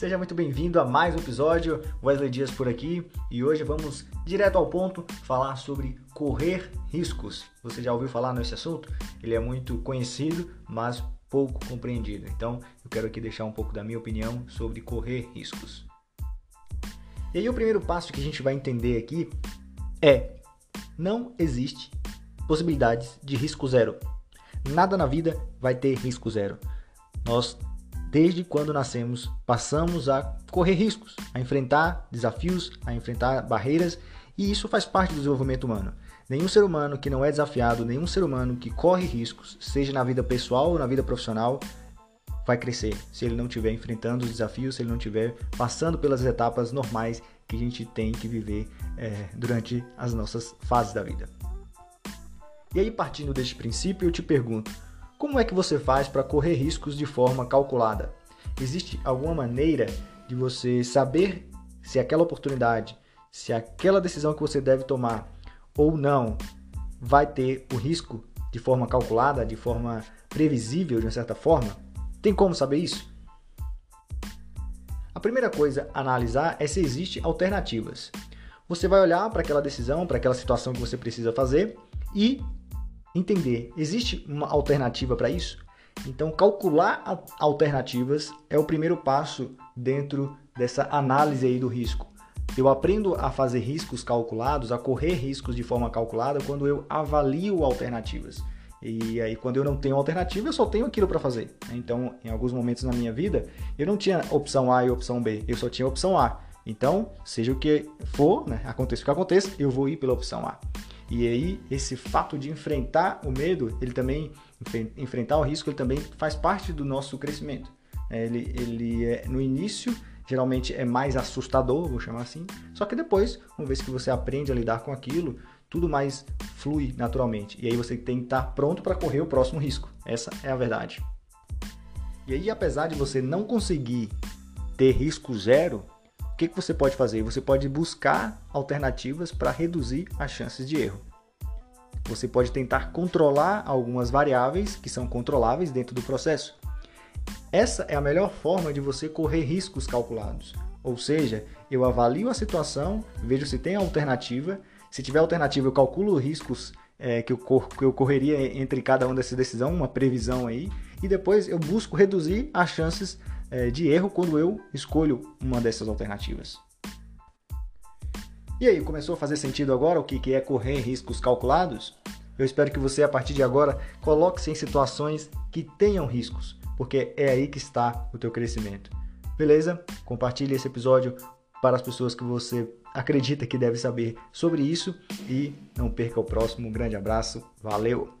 seja muito bem-vindo a mais um episódio. Wesley Dias por aqui e hoje vamos direto ao ponto falar sobre correr riscos. Você já ouviu falar nesse assunto? Ele é muito conhecido, mas pouco compreendido. Então, eu quero aqui deixar um pouco da minha opinião sobre correr riscos. E aí, o primeiro passo que a gente vai entender aqui é: não existe possibilidades de risco zero. Nada na vida vai ter risco zero. Nós desde quando nascemos, passamos a correr riscos, a enfrentar desafios, a enfrentar barreiras, e isso faz parte do desenvolvimento humano. Nenhum ser humano que não é desafiado, nenhum ser humano que corre riscos, seja na vida pessoal ou na vida profissional, vai crescer se ele não estiver enfrentando os desafios, se ele não estiver passando pelas etapas normais que a gente tem que viver é, durante as nossas fases da vida. E aí, partindo deste princípio, eu te pergunto: como é que você faz para correr riscos de forma calculada? Existe alguma maneira de você saber se aquela oportunidade, se aquela decisão que você deve tomar ou não vai ter o risco de forma calculada, de forma previsível, de uma certa forma? Tem como saber isso? A primeira coisa a analisar é se existem alternativas. Você vai olhar para aquela decisão, para aquela situação que você precisa fazer e entender, existe uma alternativa para isso? Então, calcular alternativas é o primeiro passo dentro dessa análise aí do risco. Eu aprendo a fazer riscos calculados, a correr riscos de forma calculada quando eu avalio alternativas. E aí, quando eu não tenho alternativa, eu só tenho aquilo para fazer. Então, em alguns momentos na minha vida, eu não tinha opção A e opção B, eu só tinha opção A. Então, seja o que for, né, aconteça o que aconteça, eu vou ir pela opção A. E aí, esse fato de enfrentar o medo, ele também, enfrentar o risco, ele também faz parte do nosso crescimento. É, ele, ele é, no início, geralmente é mais assustador, vou chamar assim, só que depois, uma vez que você aprende a lidar com aquilo, tudo mais flui naturalmente. E aí você tem que estar pronto para correr o próximo risco. Essa é a verdade. E aí, apesar de você não conseguir ter risco zero, que, que você pode fazer? Você pode buscar alternativas para reduzir as chances de erro. Você pode tentar controlar algumas variáveis que são controláveis dentro do processo. Essa é a melhor forma de você correr riscos calculados. Ou seja, eu avalio a situação, vejo se tem alternativa. Se tiver alternativa, eu calculo riscos é, que, eu que eu correria entre cada uma dessas decisões, uma previsão aí, e depois eu busco reduzir as chances é, de erro quando eu escolho uma dessas alternativas. E aí, começou a fazer sentido agora o que é correr riscos calculados? Eu espero que você, a partir de agora, coloque-se em situações que tenham riscos, porque é aí que está o teu crescimento. Beleza? Compartilhe esse episódio para as pessoas que você acredita que deve saber sobre isso e não perca o próximo. Um grande abraço, valeu!